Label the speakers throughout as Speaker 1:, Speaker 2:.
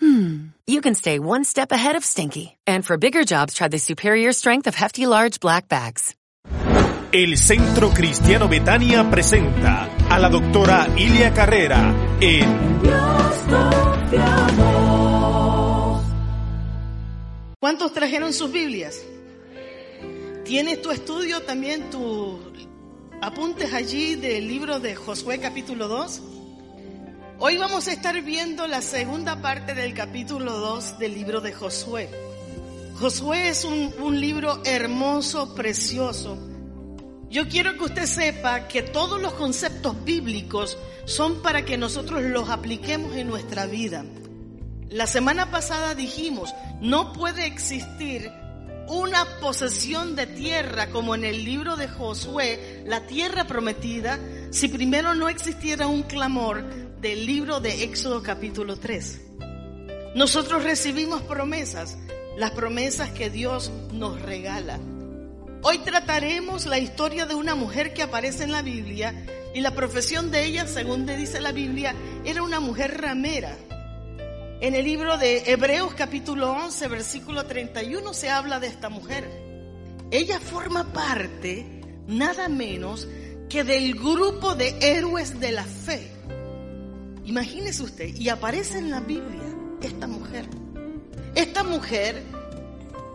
Speaker 1: hmm, you can stay one step ahead of stinky. And for bigger jobs, try the superior strength of Hefty Large Black Bags.
Speaker 2: El Centro Cristiano Betania presenta a la doctora Ilia Carrera en
Speaker 3: ¿Cuántos trajeron sus Biblias? ¿Tienes tu estudio también, tus apuntes allí del libro de Josué capítulo 2? Hoy vamos a estar viendo la segunda parte del capítulo 2 del libro de Josué. Josué es un, un libro hermoso, precioso. Yo quiero que usted sepa que todos los conceptos bíblicos son para que nosotros los apliquemos en nuestra vida. La semana pasada dijimos, no puede existir una posesión de tierra como en el libro de Josué, la tierra prometida, si primero no existiera un clamor del libro de Éxodo capítulo 3. Nosotros recibimos promesas, las promesas que Dios nos regala. Hoy trataremos la historia de una mujer que aparece en la Biblia y la profesión de ella, según dice la Biblia, era una mujer ramera. En el libro de Hebreos capítulo 11, versículo 31 se habla de esta mujer. Ella forma parte nada menos que del grupo de héroes de la fe. Imagínese usted, y aparece en la Biblia esta mujer. Esta mujer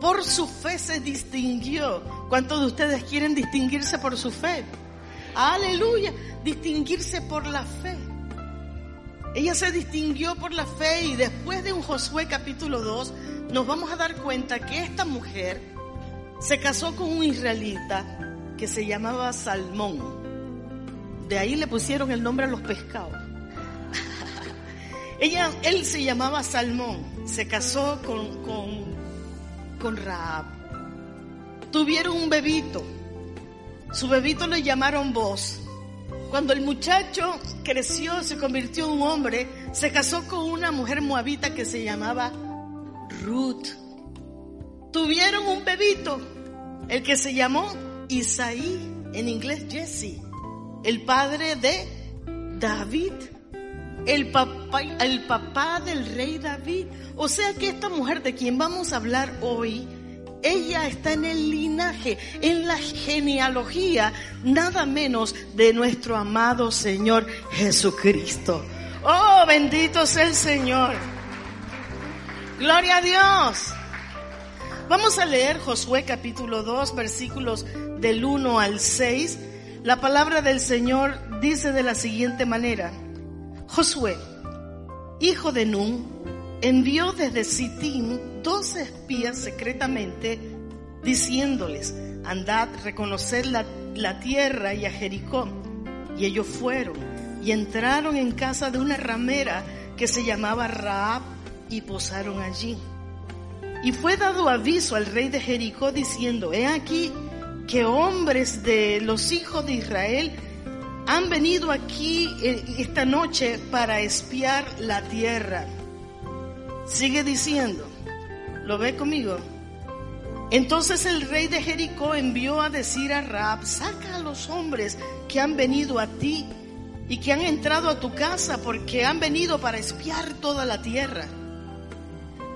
Speaker 3: por su fe se distinguió. ¿Cuántos de ustedes quieren distinguirse por su fe? Aleluya, distinguirse por la fe. Ella se distinguió por la fe y después de un Josué capítulo 2 nos vamos a dar cuenta que esta mujer se casó con un israelita que se llamaba Salmón. De ahí le pusieron el nombre a los pescados. Ella, él se llamaba Salmón, se casó con, con, con Raab. Tuvieron un bebito. Su bebito le llamaron Vos. Cuando el muchacho creció, se convirtió en un hombre, se casó con una mujer moabita que se llamaba Ruth. Tuvieron un bebito, el que se llamó Isaí, en inglés Jesse, el padre de David, el papá, el papá del rey David. O sea que esta mujer de quien vamos a hablar hoy, ella está en el linaje, en la genealogía, nada menos de nuestro amado Señor Jesucristo. Oh, bendito sea el Señor. Gloria a Dios. Vamos a leer Josué capítulo 2, versículos del 1 al 6. La palabra del Señor dice de la siguiente manera. Josué, hijo de Nun, envió desde Sittim dos espías secretamente diciéndoles, andad, reconocer la, la tierra y a Jericó. Y ellos fueron y entraron en casa de una ramera que se llamaba Raab y posaron allí. Y fue dado aviso al rey de Jericó diciendo, he aquí que hombres de los hijos de Israel han venido aquí esta noche para espiar la tierra. Sigue diciendo, ¿lo ve conmigo? Entonces el rey de Jericó envió a decir a Raab, saca a los hombres que han venido a ti y que han entrado a tu casa porque han venido para espiar toda la tierra.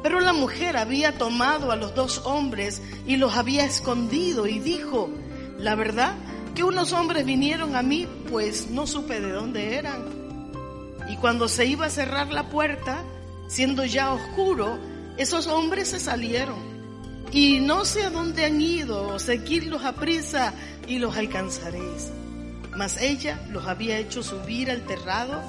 Speaker 3: Pero la mujer había tomado a los dos hombres y los había escondido y dijo, la verdad que unos hombres vinieron a mí, pues no supe de dónde eran. Y cuando se iba a cerrar la puerta, siendo ya oscuro, esos hombres se salieron. Y no sé a dónde han ido, seguidlos a prisa y los alcanzaréis. Mas ella los había hecho subir al terrado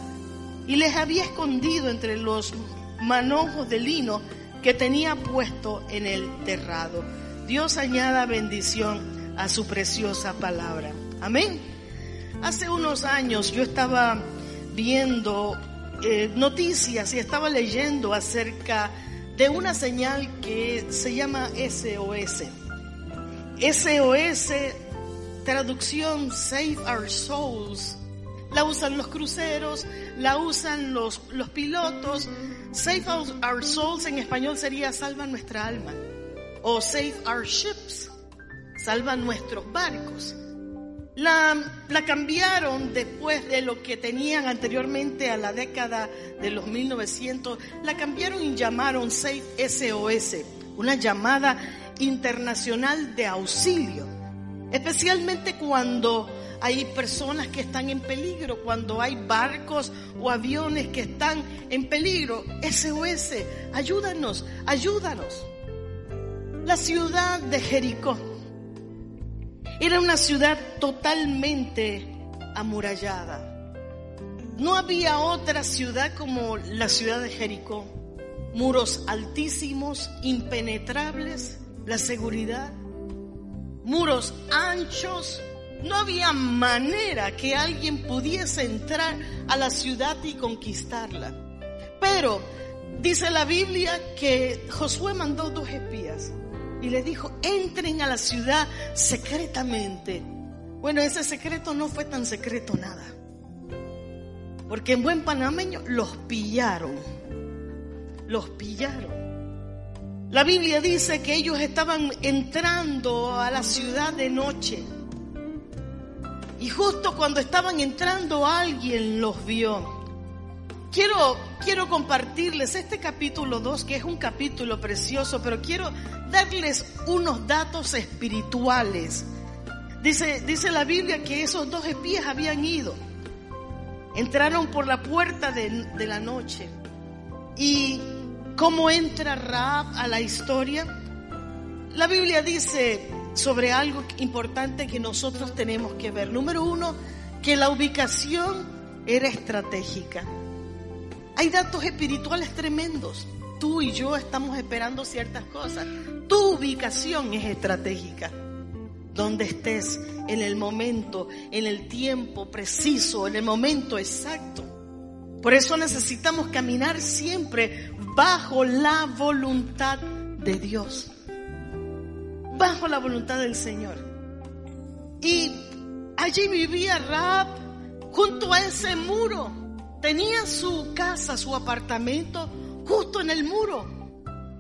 Speaker 3: y les había escondido entre los manojos de lino que tenía puesto en el terrado. Dios añada bendición a su preciosa palabra. Amén. Hace unos años yo estaba viendo eh, noticias y estaba leyendo acerca de una señal que se llama SOS. SOS traducción Save Our Souls. La usan los cruceros, la usan los, los pilotos. Save Our Souls en español sería salva nuestra alma. O Save Our Ships, salva nuestros barcos. La, la, cambiaron después de lo que tenían anteriormente a la década de los 1900. La cambiaron y llamaron Safe SOS, una llamada internacional de auxilio. Especialmente cuando hay personas que están en peligro, cuando hay barcos o aviones que están en peligro. SOS, ayúdanos, ayúdanos. La ciudad de Jericó era una ciudad totalmente amurallada. No había otra ciudad como la ciudad de Jericó. Muros altísimos, impenetrables, la seguridad. Muros anchos. No había manera que alguien pudiese entrar a la ciudad y conquistarla. Pero dice la Biblia que Josué mandó dos espías y le dijo, entren a la ciudad secretamente. Bueno, ese secreto no fue tan secreto nada. Porque en buen panameño los pillaron. Los pillaron. La Biblia dice que ellos estaban entrando a la ciudad de noche. Y justo cuando estaban entrando alguien los vio. Quiero, quiero compartirles este capítulo 2, que es un capítulo precioso, pero quiero darles unos datos espirituales. Dice, dice la Biblia que esos dos espías habían ido. Entraron por la puerta de, de la noche. ¿Y cómo entra Raab a la historia? La Biblia dice sobre algo importante que nosotros tenemos que ver. Número uno, que la ubicación era estratégica. Hay datos espirituales tremendos. Tú y yo estamos esperando ciertas cosas. Tu ubicación es estratégica. Donde estés en el momento, en el tiempo preciso, en el momento exacto. Por eso necesitamos caminar siempre bajo la voluntad de Dios. Bajo la voluntad del Señor. Y allí vivía Raab junto a ese muro tenía su casa, su apartamento justo en el muro.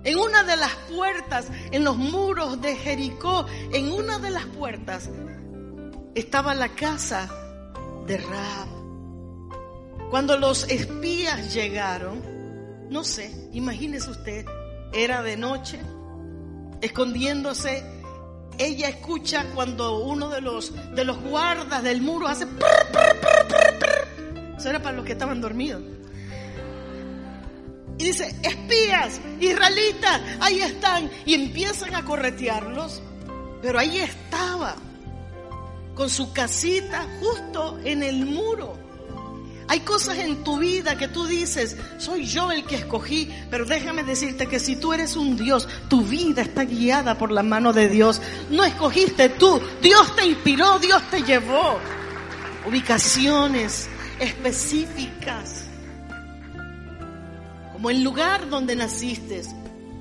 Speaker 3: En una de las puertas, en los muros de Jericó, en una de las puertas estaba la casa de Raab. Cuando los espías llegaron, no sé, imagínese usted, era de noche, escondiéndose. Ella escucha cuando uno de los, de los guardas del muro hace... Era para los que estaban dormidos. Y dice, espías, israelitas, ahí están. Y empiezan a corretearlos. Pero ahí estaba, con su casita justo en el muro. Hay cosas en tu vida que tú dices, soy yo el que escogí, pero déjame decirte que si tú eres un Dios, tu vida está guiada por la mano de Dios. No escogiste tú, Dios te inspiró, Dios te llevó. Ubicaciones, específicas. Como el lugar donde naciste.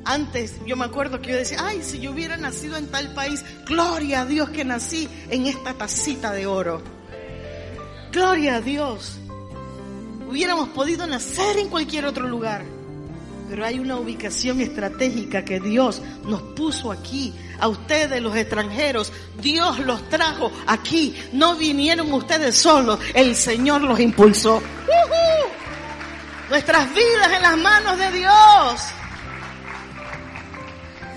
Speaker 3: Antes yo me acuerdo que yo decía, ay, si yo hubiera nacido en tal país, gloria a Dios que nací en esta tacita de oro. Gloria a Dios. Hubiéramos podido nacer en cualquier otro lugar. Pero hay una ubicación estratégica que Dios nos puso aquí. A ustedes los extranjeros, Dios los trajo aquí. No vinieron ustedes solos, el Señor los impulsó. Nuestras vidas en las manos de Dios.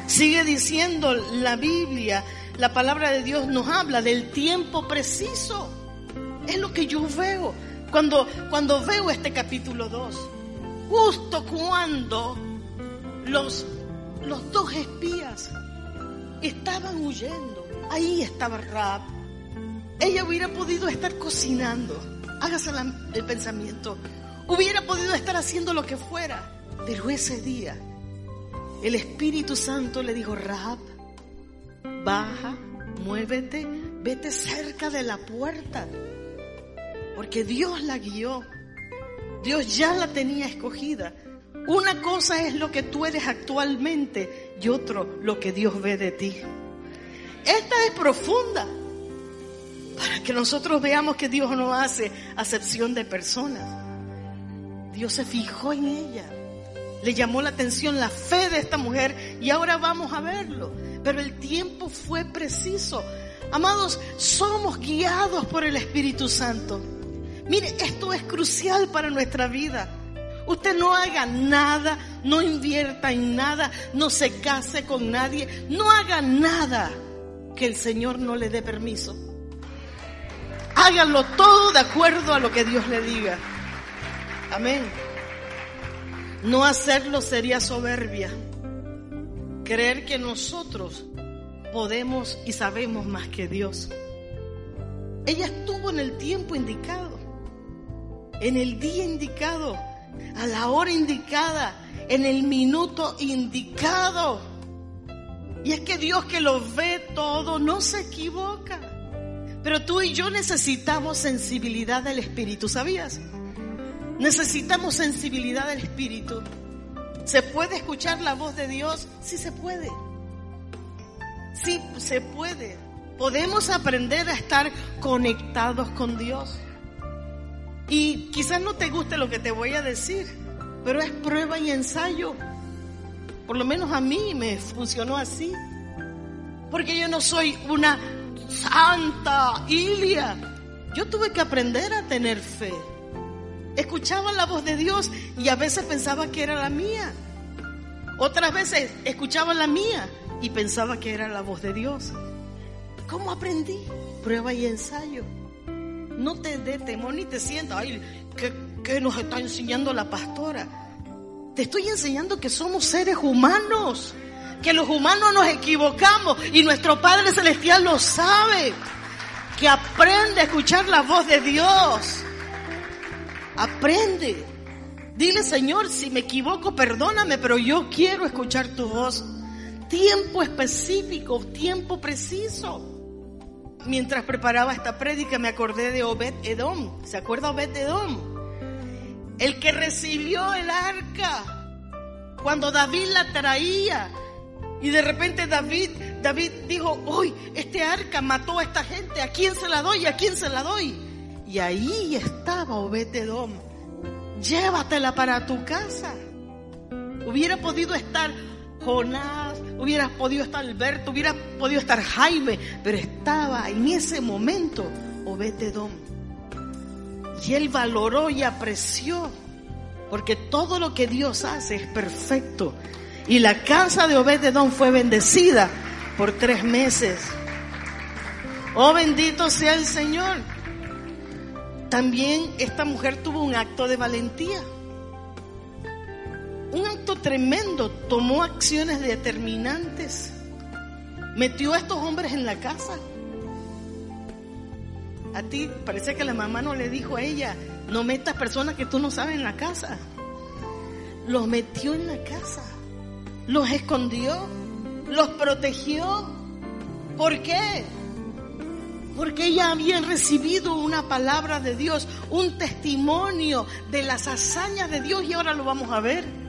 Speaker 3: Sigue diciendo la Biblia, la palabra de Dios nos habla del tiempo preciso. Es lo que yo veo cuando, cuando veo este capítulo 2 justo cuando los, los dos espías estaban huyendo. Ahí estaba Rab. Ella hubiera podido estar cocinando. Hágase el pensamiento. Hubiera podido estar haciendo lo que fuera. Pero ese día, el Espíritu Santo le dijo, Rab, baja, muévete, vete cerca de la puerta. Porque Dios la guió. Dios ya la tenía escogida. Una cosa es lo que tú eres actualmente y otro lo que Dios ve de ti. Esta es profunda. que nosotros veamos que Dios no hace acepción de personas. Dios se fijó en ella. Le llamó la atención la fe de esta mujer y ahora vamos a verlo. Pero el tiempo fue preciso. Amados, somos guiados por el Espíritu Santo. Mire, esto es crucial para nuestra vida. Usted no haga nada, no invierta en nada, no se case con nadie, no haga nada que el Señor no le dé permiso. Háganlo todo de acuerdo a lo que Dios le diga. Amén. No hacerlo sería soberbia. Creer que nosotros podemos y sabemos más que Dios. Ella estuvo en el tiempo indicado, en el día indicado, a la hora indicada, en el minuto indicado. Y es que Dios que lo ve todo no se equivoca. Pero tú y yo necesitamos sensibilidad del Espíritu, ¿sabías? Necesitamos sensibilidad del Espíritu. ¿Se puede escuchar la voz de Dios? Sí se puede. Sí se puede. Podemos aprender a estar conectados con Dios. Y quizás no te guste lo que te voy a decir, pero es prueba y ensayo. Por lo menos a mí me funcionó así. Porque yo no soy una santa Ilia. Yo tuve que aprender a tener fe. Escuchaba la voz de Dios y a veces pensaba que era la mía. Otras veces escuchaba la mía y pensaba que era la voz de Dios. ¿Cómo aprendí? Prueba y ensayo. No te dé temor ni te sientas, ay, ¿qué, ¿qué nos está enseñando la pastora? Te estoy enseñando que somos seres humanos, que los humanos nos equivocamos y nuestro Padre Celestial lo sabe. Que aprende a escuchar la voz de Dios. Aprende. Dile, Señor, si me equivoco, perdóname, pero yo quiero escuchar tu voz. Tiempo específico, tiempo preciso. Mientras preparaba esta prédica me acordé de Obed Edom. ¿Se acuerda Obed Edom? El que recibió el arca cuando David la traía. Y de repente David, David dijo, hoy este arca mató a esta gente, ¿a quién se la doy? ¿A quién se la doy? Y ahí estaba Obed Edom. Llévatela para tu casa. Hubiera podido estar Jonás, hubiera podido estar Alberto, hubiera podido estar Jaime, pero estaba en ese momento Obed Edom. Y él valoró y apreció, porque todo lo que Dios hace es perfecto. Y la casa de Obed Edom fue bendecida por tres meses. Oh, bendito sea el Señor. También esta mujer tuvo un acto de valentía. Un acto tremendo. Tomó acciones determinantes. Metió a estos hombres en la casa. A ti parece que la mamá no le dijo a ella, no metas personas que tú no sabes en la casa. Los metió en la casa. Los escondió. Los protegió. ¿Por qué? Porque ella había recibido una palabra de Dios, un testimonio de las hazañas de Dios y ahora lo vamos a ver.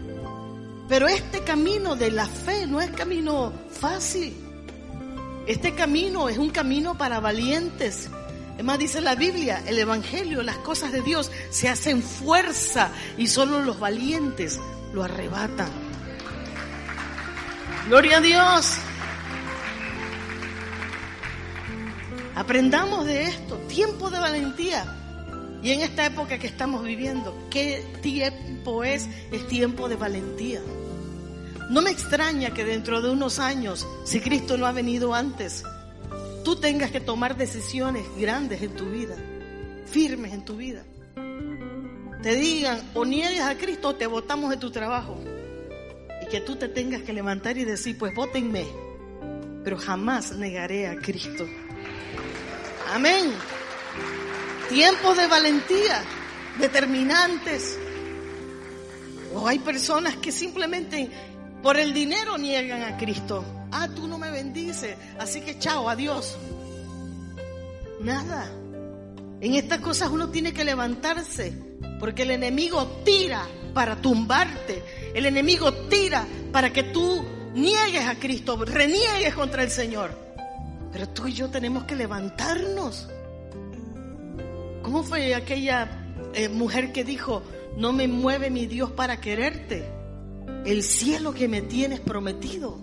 Speaker 3: Pero este camino de la fe no es camino fácil. Este camino es un camino para valientes. Es más, dice la Biblia, el Evangelio, las cosas de Dios se hacen fuerza y solo los valientes lo arrebatan. Gloria a Dios. Aprendamos de esto, tiempo de valentía. Y en esta época que estamos viviendo, ¿qué tiempo es? Es tiempo de valentía. No me extraña que dentro de unos años, si Cristo no ha venido antes, tú tengas que tomar decisiones grandes en tu vida, firmes en tu vida. Te digan, o niegues a Cristo o te votamos de tu trabajo. Y que tú te tengas que levantar y decir, pues votenme, pero jamás negaré a Cristo. Amén. Tiempos de valentía, determinantes. O hay personas que simplemente por el dinero niegan a Cristo. Ah, tú no me bendices, así que chao, adiós. Nada. En estas cosas uno tiene que levantarse, porque el enemigo tira para tumbarte. El enemigo tira para que tú niegues a Cristo, reniegues contra el Señor. Pero tú y yo tenemos que levantarnos. ¿Cómo fue aquella eh, mujer que dijo, no me mueve mi Dios para quererte? El cielo que me tienes prometido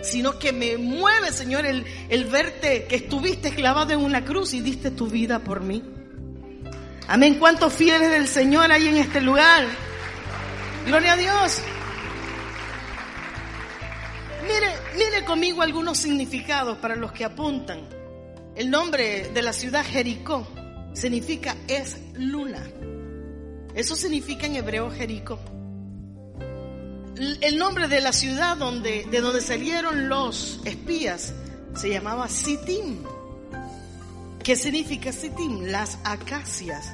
Speaker 3: sino que me mueve, Señor, el, el verte que estuviste clavado en una cruz y diste tu vida por mí. Amén. ¿Cuántos fieles del Señor hay en este lugar? Gloria a Dios. Mire, mire conmigo algunos significados para los que apuntan. El nombre de la ciudad Jericó significa es luna. Eso significa en hebreo Jericó el nombre de la ciudad donde, de donde salieron los espías se llamaba Sitim. ¿Qué significa Sitim? Las acacias.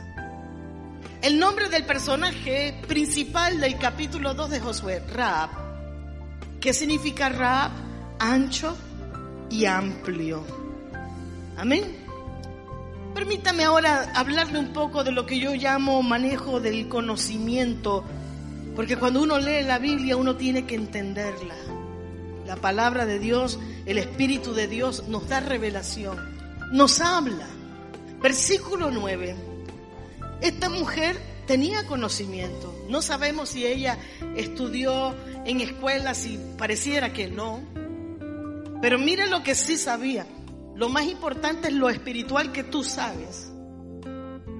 Speaker 3: El nombre del personaje principal del capítulo 2 de Josué, Raab. ¿Qué significa Raab? Ancho y amplio. Amén. Permítame ahora hablarle un poco de lo que yo llamo manejo del conocimiento porque cuando uno lee la Biblia uno tiene que entenderla. La palabra de Dios, el Espíritu de Dios nos da revelación, nos habla. Versículo 9. Esta mujer tenía conocimiento. No sabemos si ella estudió en escuelas y pareciera que no. Pero mire lo que sí sabía. Lo más importante es lo espiritual que tú sabes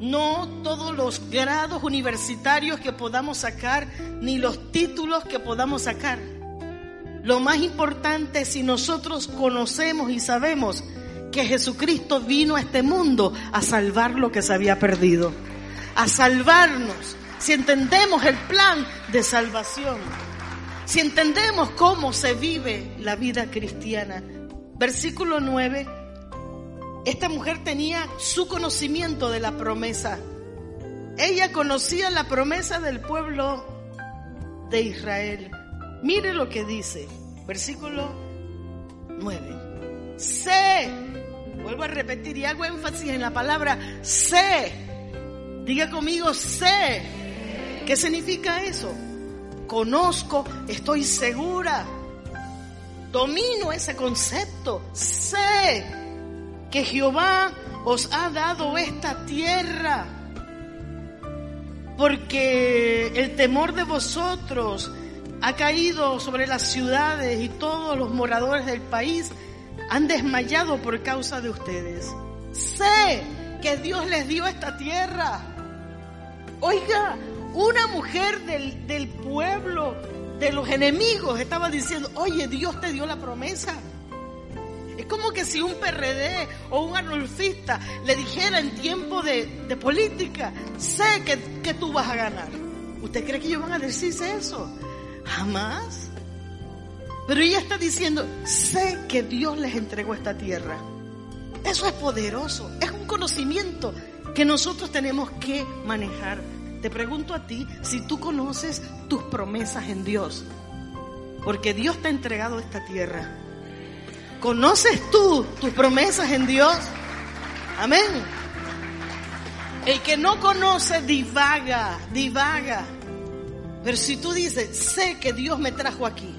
Speaker 3: no todos los grados universitarios que podamos sacar, ni los títulos que podamos sacar. Lo más importante es si nosotros conocemos y sabemos que Jesucristo vino a este mundo a salvar lo que se había perdido, a salvarnos, si entendemos el plan de salvación, si entendemos cómo se vive la vida cristiana. Versículo 9 esta mujer tenía su conocimiento de la promesa. Ella conocía la promesa del pueblo de Israel. Mire lo que dice, versículo 9. Sé, vuelvo a repetir y hago énfasis en la palabra sé. Diga conmigo, sé. ¿Qué significa eso? Conozco, estoy segura. Domino ese concepto. Sé que Jehová os ha dado esta tierra, porque el temor de vosotros ha caído sobre las ciudades y todos los moradores del país han desmayado por causa de ustedes. Sé que Dios les dio esta tierra. Oiga, una mujer del, del pueblo, de los enemigos, estaba diciendo, oye, Dios te dio la promesa. Como que si un PRD o un anulfista le dijera en tiempo de, política, sé que, que, tú vas a ganar. ¿Usted cree que ellos van a decirse eso? Jamás. Pero ella está diciendo, sé que Dios les entregó esta tierra. Eso es poderoso, es un conocimiento que nosotros tenemos que manejar. Te pregunto a ti si tú conoces tus promesas en Dios, porque Dios te ha entregado esta tierra. ¿Conoces tú tus promesas en Dios? Amén. El que no conoce divaga, divaga. Pero si tú dices, sé que Dios me trajo aquí,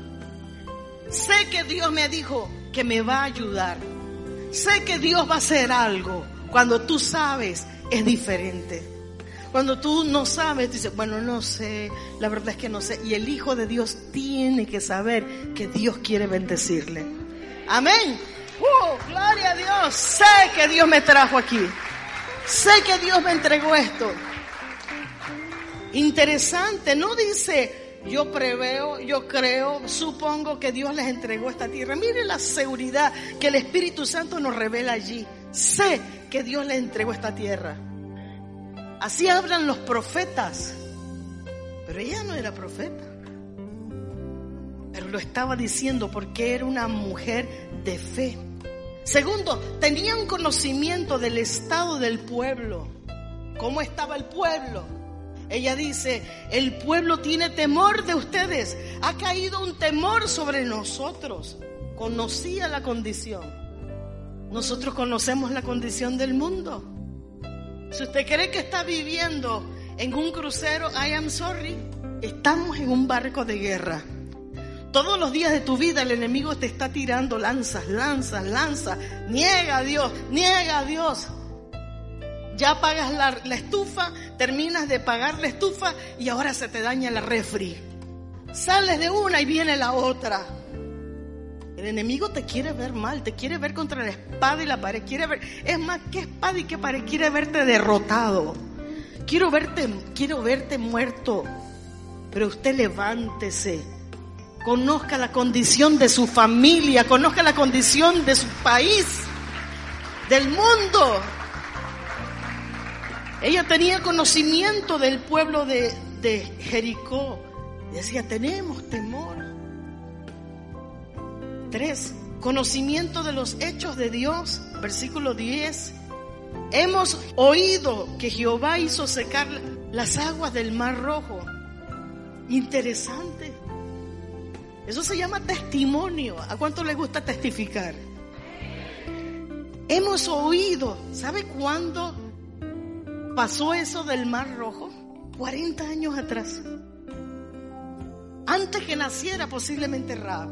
Speaker 3: sé que Dios me dijo que me va a ayudar, sé que Dios va a hacer algo, cuando tú sabes es diferente. Cuando tú no sabes, dices, bueno, no sé, la verdad es que no sé. Y el Hijo de Dios tiene que saber que Dios quiere bendecirle. Amén. Uh, gloria a Dios. Sé que Dios me trajo aquí. Sé que Dios me entregó esto. Interesante. No dice, yo preveo, yo creo, supongo que Dios les entregó esta tierra. Mire la seguridad que el Espíritu Santo nos revela allí. Sé que Dios les entregó esta tierra. Así hablan los profetas. Pero ella no era profeta pero lo estaba diciendo porque era una mujer de fe. Segundo, tenía un conocimiento del estado del pueblo. ¿Cómo estaba el pueblo? Ella dice, el pueblo tiene temor de ustedes. Ha caído un temor sobre nosotros. Conocía la condición. Nosotros conocemos la condición del mundo. Si usted cree que está viviendo en un crucero, I am sorry. Estamos en un barco de guerra. Todos los días de tu vida el enemigo te está tirando lanzas, lanzas, lanzas. Niega a Dios, niega a Dios. ya pagas la, estufa, terminas de pagar la estufa y ahora se te daña la refri. Sales de una y viene la otra. El enemigo te quiere ver mal, te quiere ver contra la espada y la pared, quiere ver, es más que espada y que pared, quiere verte derrotado. Quiero verte, quiero verte muerto. Pero usted levántese. Conozca la condición de su familia, conozca la condición de su país, del mundo. Ella tenía conocimiento del pueblo de, de Jericó. Decía, tenemos temor. Tres, conocimiento de los hechos de Dios. Versículo 10. Hemos oído que Jehová hizo secar las aguas del mar rojo. Interesante. Eso se llama testimonio. ¿A cuánto le gusta testificar? Hemos oído. ¿Sabe cuándo pasó eso del mar rojo? 40 años atrás. Antes que naciera posiblemente Raab.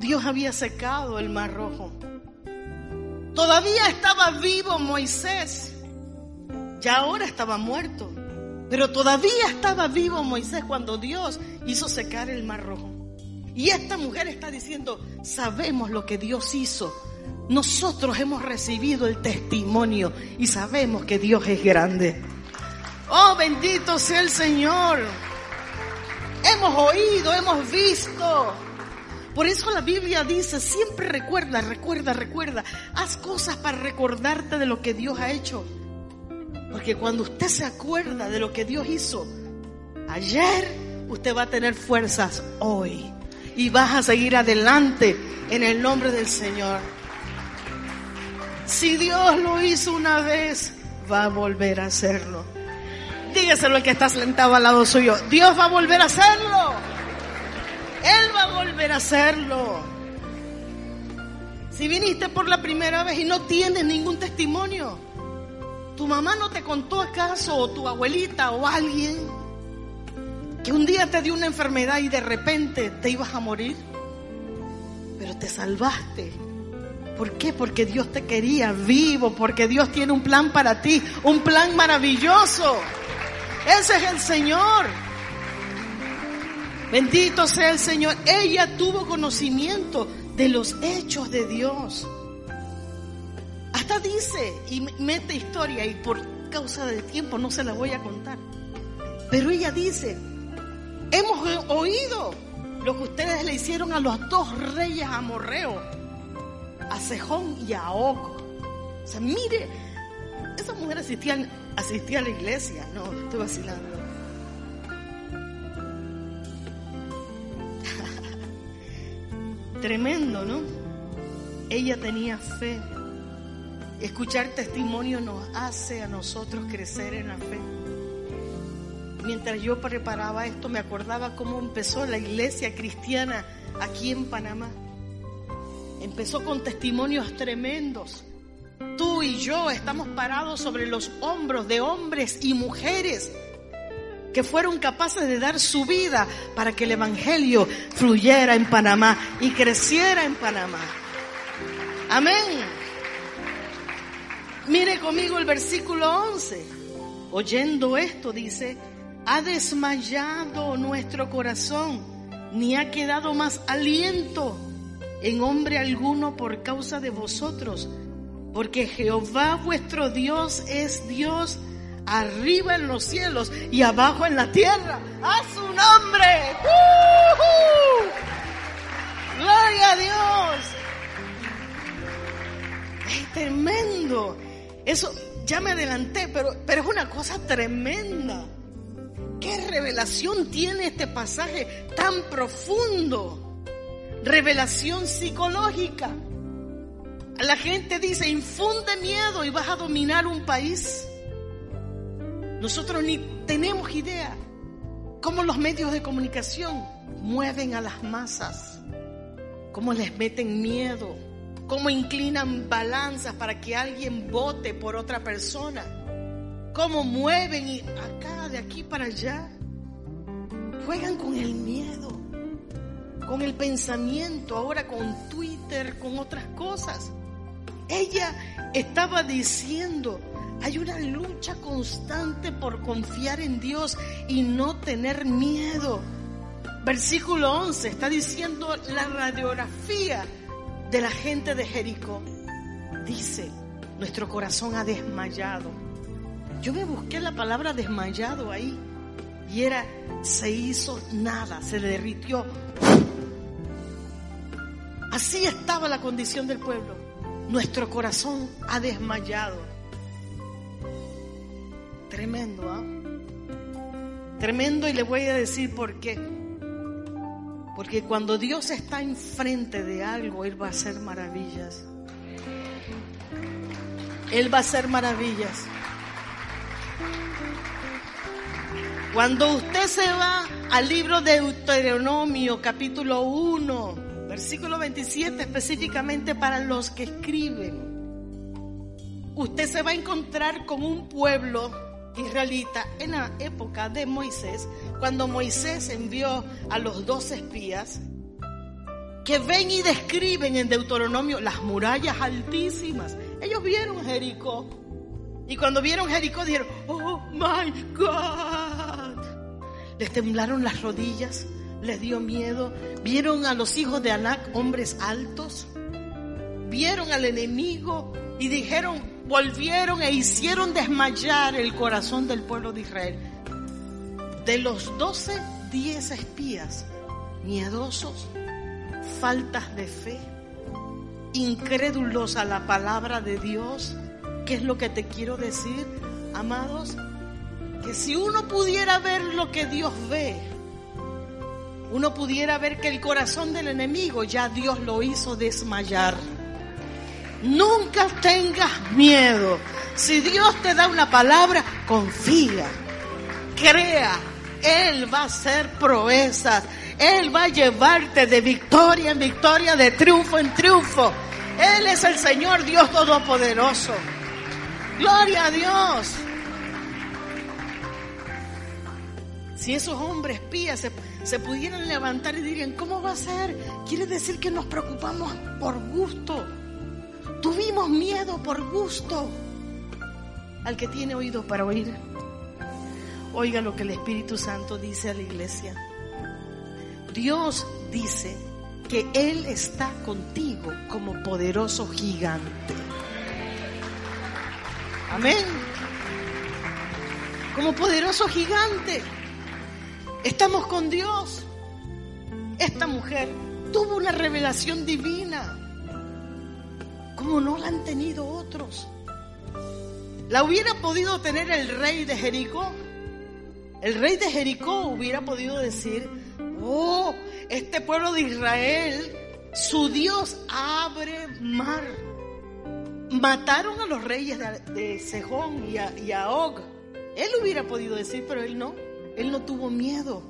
Speaker 3: Dios había secado el mar rojo. Todavía estaba vivo Moisés. Ya ahora estaba muerto. Pero todavía estaba vivo Moisés cuando Dios hizo secar el mar rojo. Y esta mujer está diciendo, sabemos lo que Dios hizo. Nosotros hemos recibido el testimonio y sabemos que Dios es grande. Oh, bendito sea el Señor. Hemos oído, hemos visto. Por eso la Biblia dice, siempre recuerda, recuerda, recuerda. Haz cosas para recordarte de lo que Dios ha hecho. Porque cuando usted se acuerda de lo que Dios hizo ayer, usted va a tener fuerzas hoy. Y vas a seguir adelante en el nombre del Señor. Si Dios lo hizo una vez, va a volver a hacerlo. Dígaselo al que está sentado al lado suyo. Dios va a volver a hacerlo. Él va a volver a hacerlo. Si viniste por la primera vez y no tienes ningún testimonio, ¿tu mamá no te contó acaso o tu abuelita o alguien que un día te dio una enfermedad y de repente te ibas a morir? Pero te salvaste. ¿Por qué? Porque Dios te quería vivo, porque Dios tiene un plan para ti, un plan maravilloso. Ese es el Señor. Bendito sea el Señor. Ella tuvo conocimiento de los hechos de Dios. Dice y mete historia y por causa del tiempo no se la voy a contar. Pero ella dice, hemos oído lo que ustedes le hicieron a los dos reyes amorreos, a Sejón y a Oco. O sea, mire, esa mujer asistía, asistía a la iglesia. No, estoy vacilando. Tremendo, ¿no? Ella tenía fe. Escuchar testimonio nos hace a nosotros crecer en la fe. Mientras yo preparaba esto, me acordaba cómo empezó la iglesia cristiana aquí en Panamá. Empezó con testimonios tremendos. Tú y yo estamos parados sobre los hombros de hombres y mujeres que fueron capaces de dar su vida para que el Evangelio fluyera en Panamá y creciera en Panamá. Amén. Mire conmigo el versículo 11. Oyendo esto, dice, ha desmayado nuestro corazón, ni ha quedado más aliento en hombre alguno por causa de vosotros, porque Jehová vuestro Dios es Dios arriba en los cielos y abajo en la tierra. A su nombre. Gloria a Dios. Es tremendo. Eso ya me adelanté, pero, pero es una cosa tremenda. ¿Qué revelación tiene este pasaje tan profundo? Revelación psicológica. La gente dice, infunde miedo y vas a dominar un país. Nosotros ni tenemos idea cómo los medios de comunicación mueven a las masas, cómo les meten miedo, cómo inclinan balanzas para que alguien vote por otra persona, cómo mueven y acá, de aquí para allá. Juegan con el miedo, con el pensamiento, ahora con Twitter, con otras cosas. Ella estaba diciendo, hay una lucha constante por confiar en Dios y no tener miedo. Versículo 11 está diciendo la radiografía de la gente de Jericó. Dice, nuestro corazón ha desmayado. Yo me busqué la palabra desmayado ahí y era, se hizo nada, se derritió. Así estaba la condición del pueblo. Nuestro corazón ha desmayado. Tremendo, ¿ah? Tremendo y le voy a decir por qué. Porque cuando Dios está enfrente de algo, Él va a hacer maravillas. Él va a hacer maravillas. Cuando usted se va al libro de Deuteronomio, capítulo 1, versículo 27, específicamente para los que escriben, usted se va a encontrar con un pueblo israelita en la época de Moisés, cuando Moisés envió a los dos espías, que ven y describen en Deuteronomio las murallas altísimas. Ellos vieron Jericó. Y cuando vieron Jericó dijeron, oh my God. Les temblaron las rodillas, les dio miedo. Vieron a los hijos de Anac, hombres altos. Vieron al enemigo y dijeron, volvieron e hicieron desmayar el corazón del pueblo de Israel. De los doce, diez espías, miedosos, faltas de fe, incrédulos a la palabra de Dios. ¿Qué es lo que te quiero decir, amados? Que si uno pudiera ver lo que Dios ve, uno pudiera ver que el corazón del enemigo ya Dios lo hizo desmayar. Nunca tengas miedo. Si Dios te da una palabra, confía, crea. Él va a hacer proezas. Él va a llevarte de victoria en victoria, de triunfo en triunfo. Él es el Señor Dios Todopoderoso. Gloria a Dios. Si esos hombres pías se, pudieran levantar y dirían, ¿cómo va a ser? Quiere decir que nos preocupamos por gusto. Tuvimos miedo por gusto. Al que tiene oído para oír, oiga lo que el Espíritu Santo dice a la iglesia. Dios dice que Él está contigo como poderoso gigante. Amén. Como poderoso gigante. Estamos con Dios. Esta mujer tuvo una revelación divina como no la han tenido otros. ¿La hubiera podido tener el rey de Jericó? El rey de Jericó hubiera podido decir, oh, este pueblo de Israel, su Dios abre mar. Mataron a los reyes de, Sejón y a, Og. Él hubiera podido decir, pero él no. Él no tuvo miedo.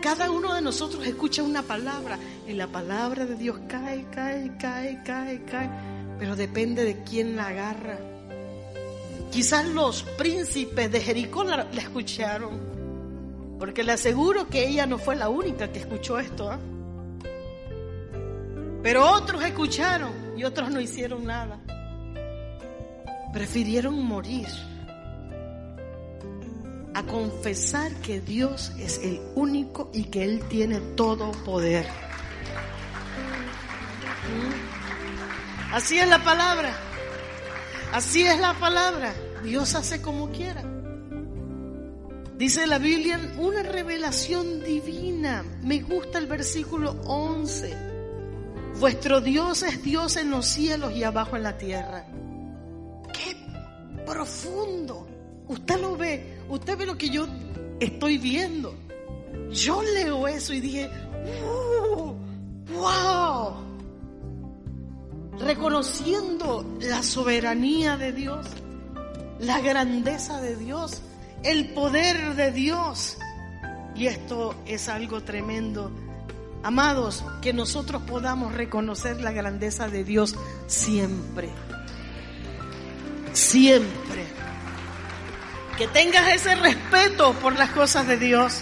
Speaker 3: Cada uno de nosotros escucha una palabra y la palabra de Dios cae, cae, cae, cae, cae pero depende de quién la agarra. Quizás los príncipes de Jericó la escucharon, porque le aseguro que ella no fue la única que escuchó esto. ¿eh? Pero otros escucharon y otros no hicieron nada. Prefirieron morir a confesar que Dios es el único y que Él tiene todo poder. ¿Mm? Así es la palabra. Así es la palabra. Dios hace como quiera. Dice la Biblia una revelación divina. Me gusta el versículo 11. Vuestro Dios es Dios en los cielos y abajo en la tierra. Qué profundo. Usted lo ve. Usted ve lo que yo estoy viendo. Yo leo eso y dije, uh, wow reconociendo la soberanía de Dios, la grandeza de Dios, el poder de Dios. Y esto es algo tremendo. Amados, que nosotros podamos reconocer la grandeza de Dios siempre. Siempre. Que tengas ese respeto por las cosas de Dios.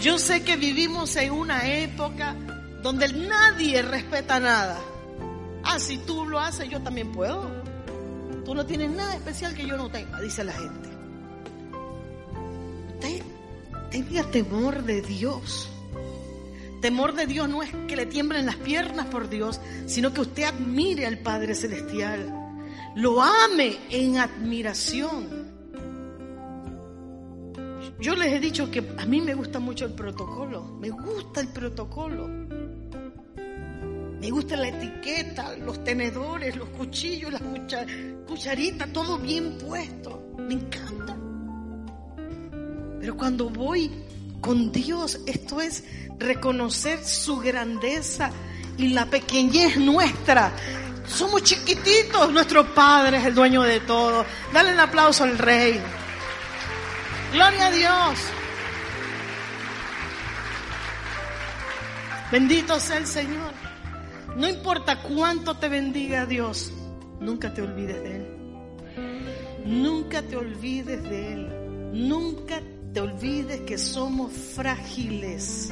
Speaker 3: Yo sé que vivimos en una época donde nadie respeta nada. Ah, si tú lo haces, yo también puedo. Tú no tienes nada especial que yo no tenga, dice la gente. Usted tenga temor de Dios. Temor de Dios no es que le tiemblen las piernas por Dios, sino que usted admire al Padre Celestial. Lo ame en admiración. Yo les he dicho que a mí me gusta mucho el protocolo. Me gusta el protocolo. Me gusta la etiqueta, los tenedores, los cuchillos, las cucharitas, todo bien puesto. Me encanta. Pero cuando voy con Dios, esto es reconocer su grandeza y la pequeñez nuestra. Somos chiquititos, nuestro Padre es el dueño de todo. Dale un aplauso al Rey. Gloria a Dios. Bendito sea el Señor. No importa cuánto te bendiga Dios, nunca te olvides de Él. Nunca te olvides de Él. Nunca te olvides que somos frágiles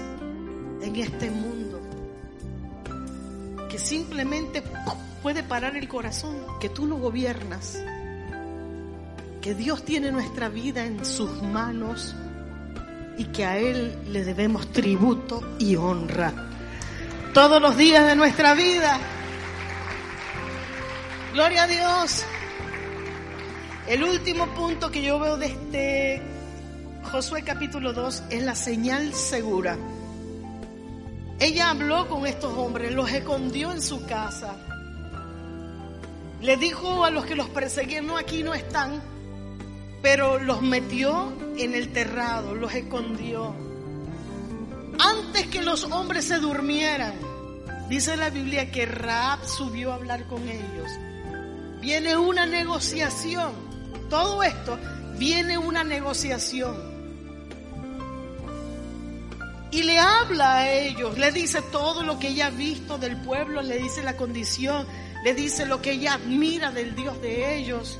Speaker 3: en este mundo. Que simplemente puede parar el corazón, que tú no gobiernas. Que Dios tiene nuestra vida en sus manos y que a Él le debemos tributo y honra todos los días de nuestra vida. Gloria a Dios. El último punto que yo veo de este Josué capítulo 2 es la señal segura. Ella habló con estos hombres, los escondió en su casa. Le dijo a los que los perseguían, no, aquí no están, pero los metió en el terrado, los escondió. Antes que los hombres se durmieran, dice la Biblia que Raab subió a hablar con ellos. Viene una negociación. Todo esto viene una negociación. Y le habla a ellos, le dice todo lo que ella ha visto del pueblo, le dice la condición, le dice lo que ella admira del Dios de ellos.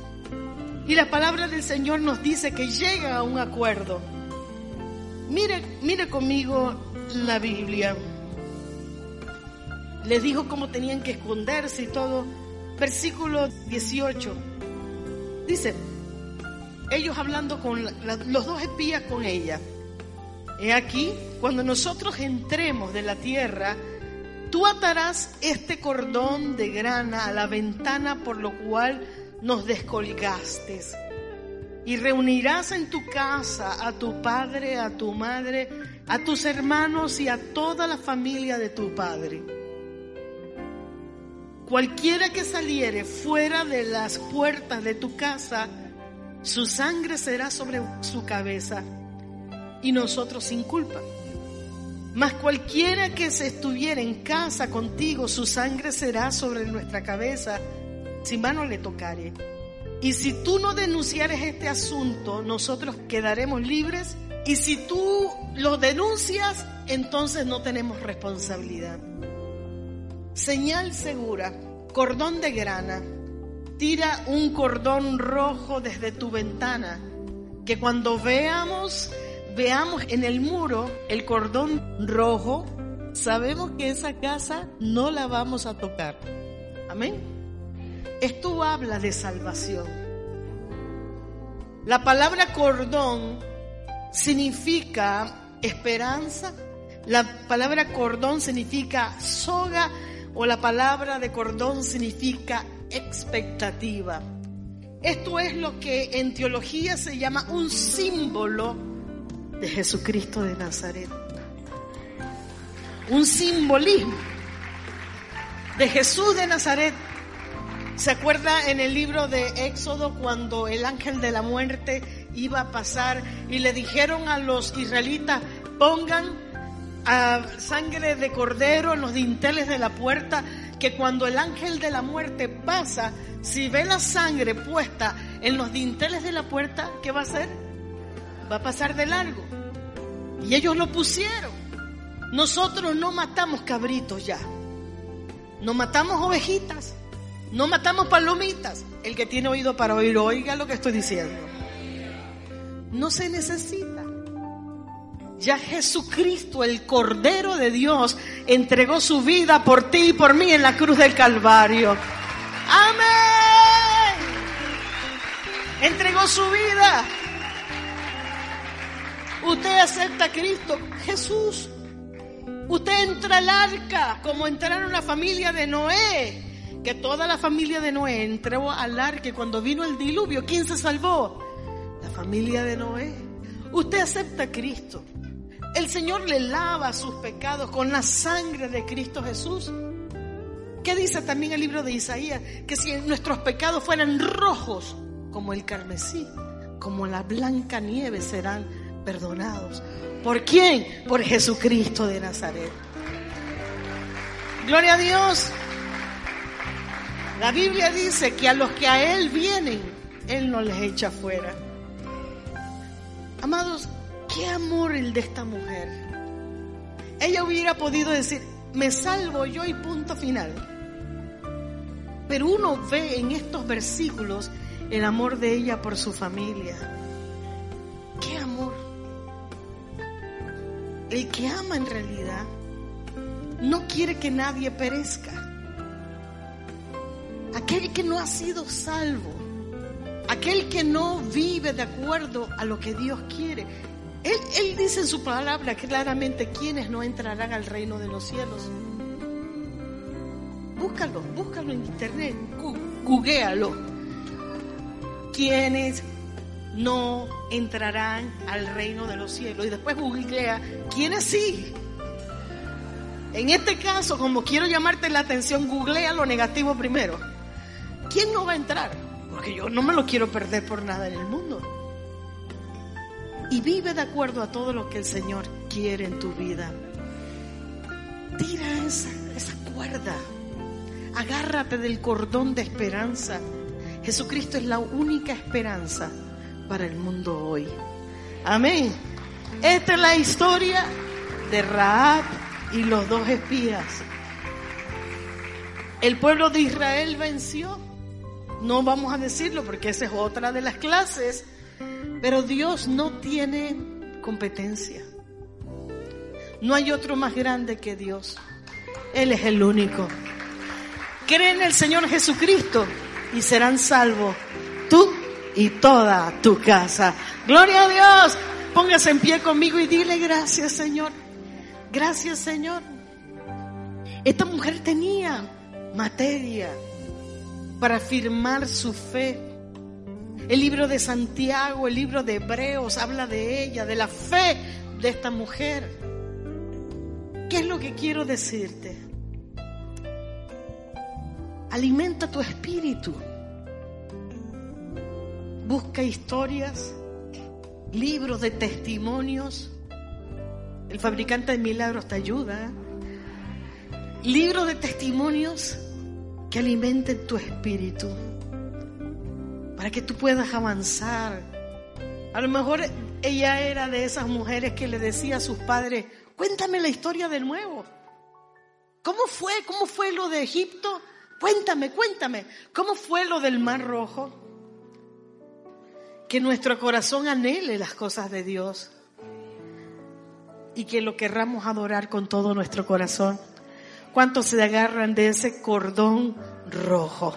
Speaker 3: Y la palabra del Señor nos dice que llega a un acuerdo. Mire, mire conmigo la Biblia. Les dijo cómo tenían que esconderse y todo. Versículo 18. Dice, ellos hablando con los dos espías con ella. He aquí, cuando nosotros entremos de la tierra, tú atarás este cordón de grana a la ventana por lo cual nos descolgaste. Y reunirás en tu casa a tu padre, a tu madre, a tus hermanos y a toda la familia de tu padre. Cualquiera que saliere fuera de las puertas de tu casa, su sangre será sobre su cabeza y nosotros sin culpa. Mas cualquiera que se estuviera en casa contigo, su sangre será sobre nuestra cabeza, si mano le tocare. Y si tú no denunciares este asunto, nosotros quedaremos libres. Y si tú lo denuncias, entonces no tenemos responsabilidad. Señal segura, cordón de grana. Tira un cordón rojo desde tu ventana, que cuando veamos, veamos en el muro el cordón rojo, sabemos que esa casa no la vamos a tocar. Amén. Esto habla de salvación. La palabra cordón significa esperanza. La palabra cordón significa soga o la palabra de cordón significa expectativa. Esto es lo que en teología se llama un símbolo de Jesucristo de Nazaret. Un simbolismo de Jesús de Nazaret. ¿Se acuerda en el libro de Éxodo cuando el ángel de la muerte iba a pasar y le dijeron a los israelitas, pongan a sangre de cordero en los dinteles de la puerta, que cuando el ángel de la muerte pasa, si ve la sangre puesta en los dinteles de la puerta, ¿qué va a hacer? Va a pasar de largo. Y ellos lo pusieron. Nosotros no matamos cabritos ya. No matamos ovejitas. No matamos palomitas. El que tiene oído para oír, oiga lo que estoy diciendo. No se necesita. Ya Jesucristo, el Cordero de Dios, entregó su vida por ti y por mí en la cruz del Calvario. Amén. Entregó su vida. Usted acepta a Cristo, Jesús. Usted entra al arca como entraron la familia de Noé. Que toda la familia de Noé entró al arca y cuando vino el diluvio, ¿quién se salvó? La familia de Noé. Usted acepta a Cristo. El Señor le lava sus pecados con la sangre de Cristo Jesús. ¿Qué dice también el libro de Isaías? Que si nuestros pecados fueran rojos como el carmesí, como la blanca nieve serán perdonados. ¿Por quién? Por Jesucristo de Nazaret. Gloria a Dios. La Biblia dice que a los que a Él vienen, Él no les echa fuera. Amados, qué amor el de esta mujer. Ella hubiera podido decir, me salvo yo y punto final. Pero uno ve en estos versículos el amor de ella por su familia. ¿Qué amor? El que ama en realidad no quiere que nadie perezca. Aquel que no ha sido salvo, aquel que no vive de acuerdo a lo que Dios quiere, él, dice en su palabra claramente quiénes no entrarán al reino de los cielos. Búscalo, búscalo en internet, googlealo. Quienes no entrarán al reino de los cielos. Y después googlea quiénes sí. En este caso, como quiero llamarte la atención, googlea lo negativo primero. ¿Quién no va a entrar? Porque yo no me lo quiero perder por nada en el mundo y vive de acuerdo a todo lo que el Señor quiere en tu vida. Tira esa, esa cuerda. Agárrate del cordón de esperanza. Jesucristo es la única esperanza para el mundo hoy. Amén. Esta es la historia de Raab y los dos espías. El pueblo de Israel venció. No vamos a decirlo porque esa es otra de las clases pero Dios no tiene competencia. No hay otro más grande que Dios. Él es el único. Cree en el Señor Jesucristo y serán salvos tú y toda tu casa. Gloria a Dios. Póngase en pie conmigo y dile gracias Señor. Gracias Señor. Esta mujer tenía materia para afirmar su fe el libro de Santiago, el libro de Hebreos habla de ella, de la fe de esta mujer. ¿Qué es lo que quiero decirte? Alimenta tu espíritu. Busca historias, libros de testimonios. El fabricante de milagros te ayuda. Libros de testimonios que alimenten tu espíritu para que tú puedas avanzar. A lo mejor ella era de esas mujeres que le decía a sus padres, cuéntame la historia de nuevo. ¿Cómo fue? ¿Cómo fue lo de Egipto? Cuéntame, cuéntame. ¿Cómo fue lo del Mar Rojo? Que nuestro corazón anhele las cosas de Dios y que lo querramos adorar con todo nuestro corazón. ¿Cuántos se agarran de ese cordón rojo?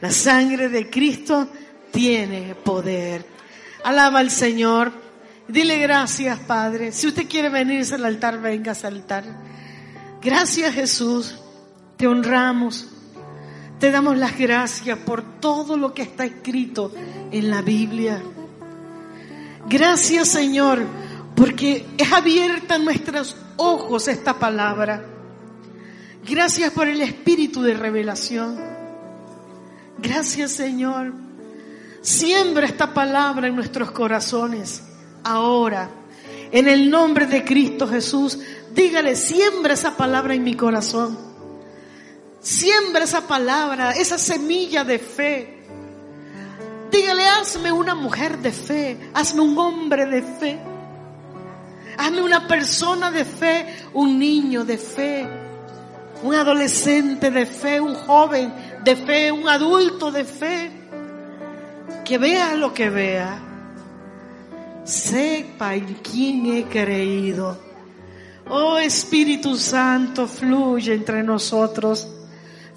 Speaker 3: La sangre de Cristo tiene poder. Alaba al Señor. Dile gracias, Padre. Si usted quiere venirse al altar, venga al altar. Gracias, Jesús. Te honramos. Te damos las gracias por todo lo que está escrito en la Biblia. Gracias, Señor, porque es abierta en nuestros ojos esta palabra. Gracias por el espíritu de revelación. Gracias Señor. Siembra esta palabra en nuestros corazones ahora. En el nombre de Cristo Jesús, dígale, siembra esa palabra en mi corazón. Siembra esa palabra, esa semilla de fe. Dígale, hazme una mujer de fe, hazme un hombre de fe. Hazme una persona de fe, un niño de fe, un adolescente de fe, un joven de fe, un adulto de fe, que vea lo que vea, sepa en quién he creído. Oh Espíritu Santo, fluye entre nosotros.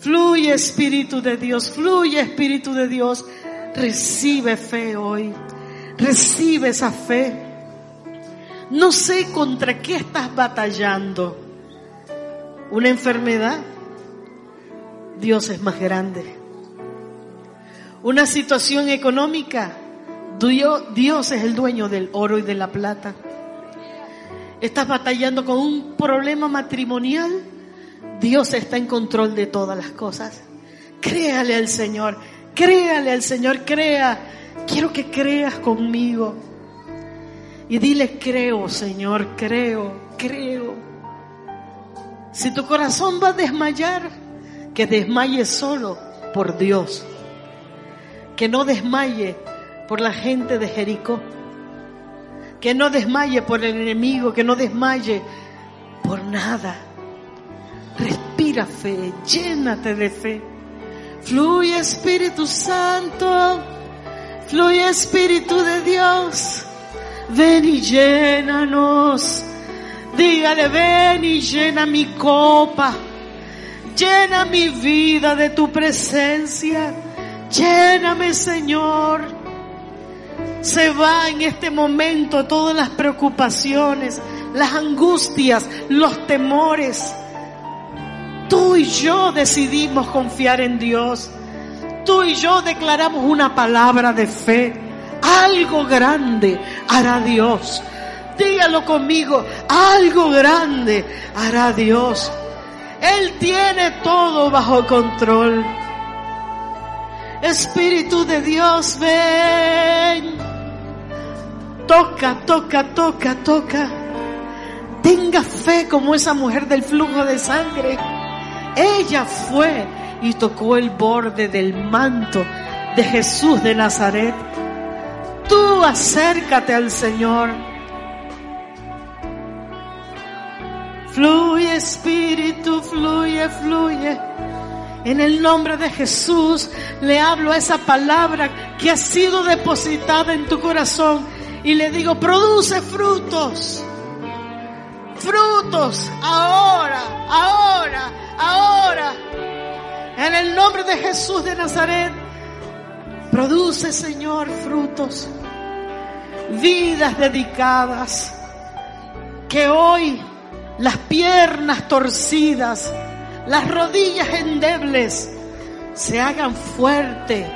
Speaker 3: Fluye Espíritu de Dios, fluye Espíritu de Dios. Recibe fe hoy. Recibe esa fe. No sé contra qué estás batallando. ¿Una enfermedad? Dios es más grande. ¿Una situación económica? Dios es el dueño del oro y de la plata. ¿Estás batallando con un problema matrimonial? Dios está en control de todas las cosas. Créale al Señor, créale al Señor, crea. Quiero que creas conmigo. Y dile, creo, Señor, creo, creo. Si tu corazón va a desmayar, que desmaye solo por Dios. Que no desmaye por la gente de Jericó. Que no desmaye por el enemigo, que no desmaye por nada. Respira fe, llénate de fe. Fluye Espíritu Santo, fluye Espíritu de Dios. Ven y llénanos. Dígale, ven y llena mi copa. Llena mi vida de tu presencia. Lléname, Señor. Se va en este momento todas las preocupaciones, las angustias, los temores. Tú y yo decidimos confiar en Dios. Tú y yo declaramos una palabra de fe. Algo grande hará Dios. Dígalo conmigo, algo grande hará Dios. Él tiene todo bajo control. Espíritu de Dios, ven. Toca, toca, toca, toca. Tenga fe como esa mujer del flujo de sangre. Ella fue y tocó el borde del manto de Jesús de Nazaret. Tú acércate al Señor. Fluye Espíritu, fluye, fluye. En el nombre de Jesús le hablo a esa palabra que ha sido depositada en tu corazón y le digo, produce frutos. Frutos ahora, ahora, ahora. En el nombre de Jesús de Nazaret, produce Señor frutos. Vidas dedicadas. Que hoy las piernas torcidas, las rodillas endebles se hagan fuerte.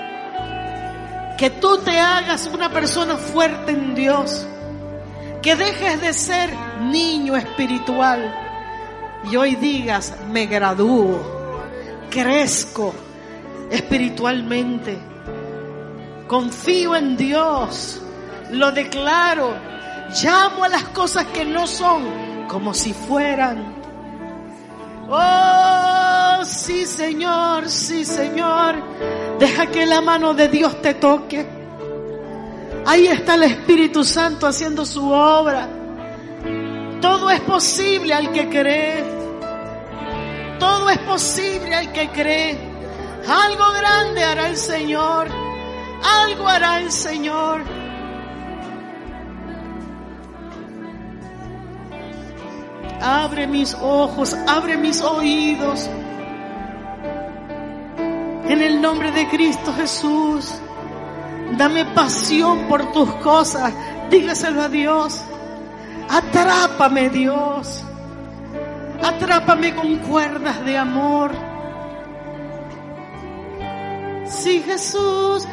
Speaker 3: Que tú te hagas una persona fuerte en Dios. Que dejes de ser niño espiritual y hoy digas, me gradúo, crezco espiritualmente, confío en Dios, lo declaro, llamo a las cosas que no son como si fueran. Oh, sí Señor, sí Señor, deja que la mano de Dios te toque. Ahí está el Espíritu Santo haciendo su obra. Todo es posible al que cree. Todo es posible al que cree. Algo grande hará el Señor. Algo hará el Señor. Abre mis ojos, abre mis oídos. En el nombre de Cristo Jesús. Dame pasión por tus cosas. Dígaselo a Dios. Atrápame Dios. Atrápame con cuerdas de amor. Sí, Jesús,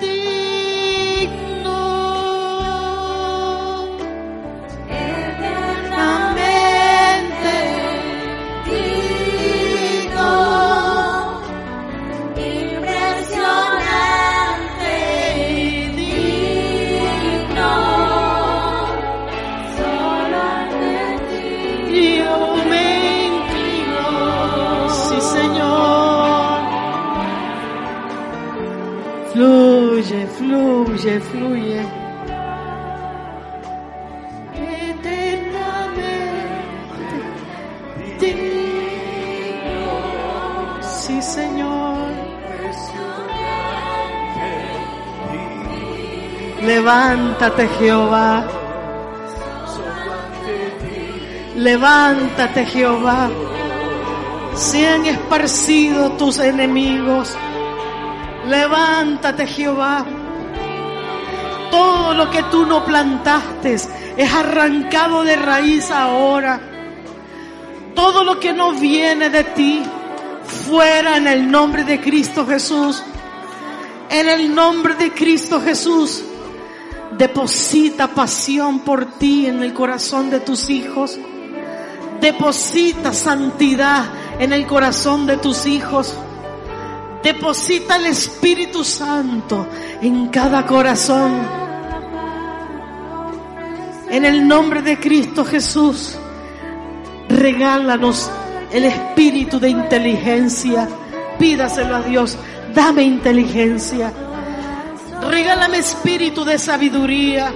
Speaker 3: digno. Fluye, fluye, fluye. Eternamente. Sí, Señor. Levántate Jehová. Levántate Jehová. Sean esparcidos tus enemigos. Levántate Jehová. Todo lo que tú no plantaste es arrancado de raíz ahora. Todo lo que no viene de ti, fuera en el nombre de Cristo Jesús. En el nombre de Cristo Jesús. Deposita pasión por ti en el corazón de tus hijos. Deposita santidad en el corazón de tus hijos. Deposita el Espíritu Santo en cada corazón. En el nombre de Cristo Jesús, regálanos el espíritu de inteligencia. Pídaselo a Dios. Dame inteligencia. Regálame espíritu de sabiduría.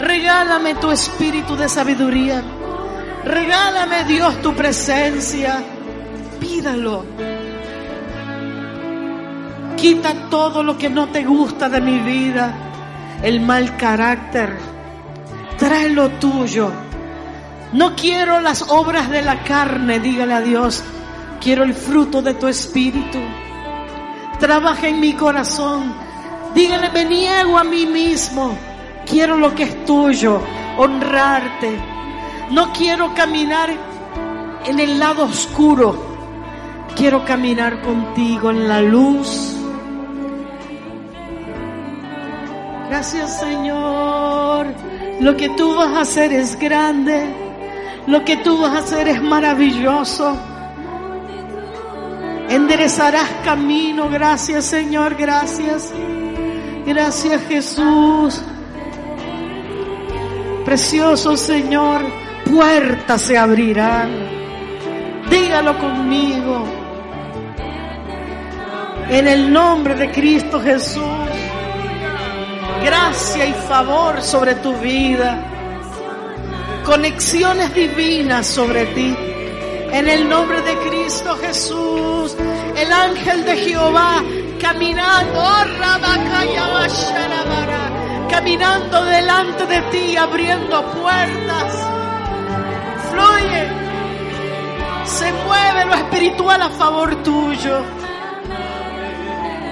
Speaker 3: Regálame tu espíritu de sabiduría. Regálame Dios tu presencia. Pídalo. Quita todo lo que no te gusta de mi vida. El mal carácter. Trae lo tuyo. No quiero las obras de la carne, dígale a Dios. Quiero el fruto de tu espíritu. Trabaja en mi corazón. Dígale, me niego a mí mismo. Quiero lo que es tuyo, honrarte. No quiero caminar en el lado oscuro. Quiero caminar contigo en la luz. Gracias Señor. Lo que tú vas a hacer es grande. Lo que tú vas a hacer es maravilloso. Enderezarás camino. Gracias Señor. Gracias. Gracias Jesús. Precioso Señor. Puertas se abrirán. Dígalo conmigo. En el nombre de Cristo Jesús. Gracia y favor sobre tu vida. Conexiones divinas sobre ti. En el nombre de Cristo Jesús. El ángel de Jehová caminando. oh, Caminando delante de ti, abriendo puertas. Fluye. Se mueve lo espiritual a favor tuyo.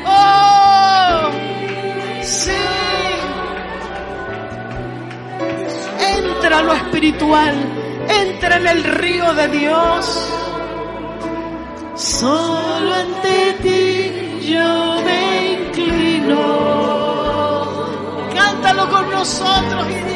Speaker 3: Oh, sí. Entra lo espiritual. Entra en el río de Dios. Solo ante ti yo me inclino. Cántalo con nosotros y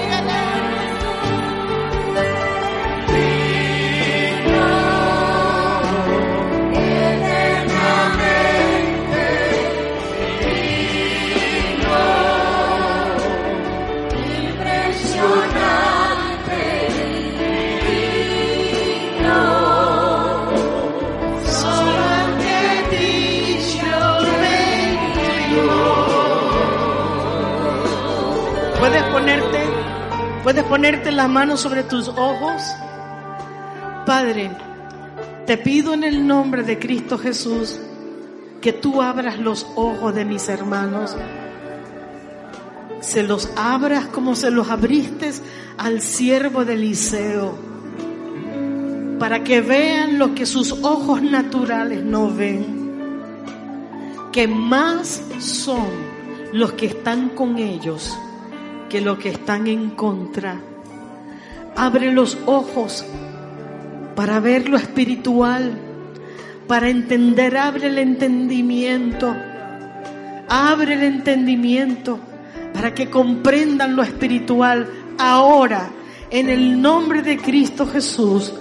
Speaker 3: ponerte las manos sobre tus ojos. Padre, te pido en el nombre de Cristo Jesús que tú abras los ojos de mis hermanos. Se los abras como se los abriste al siervo de Eliseo para que vean lo que sus ojos naturales no ven, que más son los que están con ellos que los que están en contra. Abre los ojos para ver lo espiritual, para entender, abre el entendimiento, abre el entendimiento para que comprendan lo espiritual ahora, en el nombre de Cristo Jesús.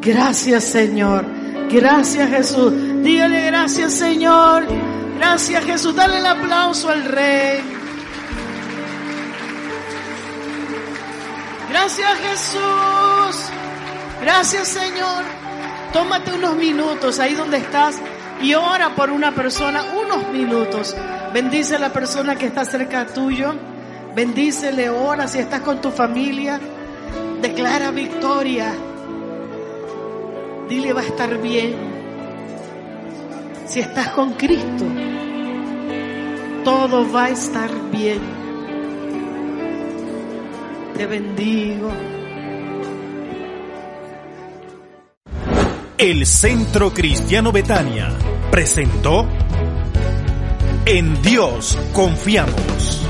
Speaker 3: Gracias Señor. Gracias Jesús. Dígale gracias Señor. Gracias Jesús. Dale el aplauso al Rey. Gracias Jesús. Gracias Señor. Tómate unos minutos ahí donde estás y ora por una persona. Unos minutos. Bendice a la persona que está cerca tuyo. Bendícele, ora si estás con tu familia. Declara victoria. Dile va a estar bien. Si estás con Cristo, todo va a estar bien. Te bendigo.
Speaker 2: El Centro Cristiano Betania presentó En Dios confiamos.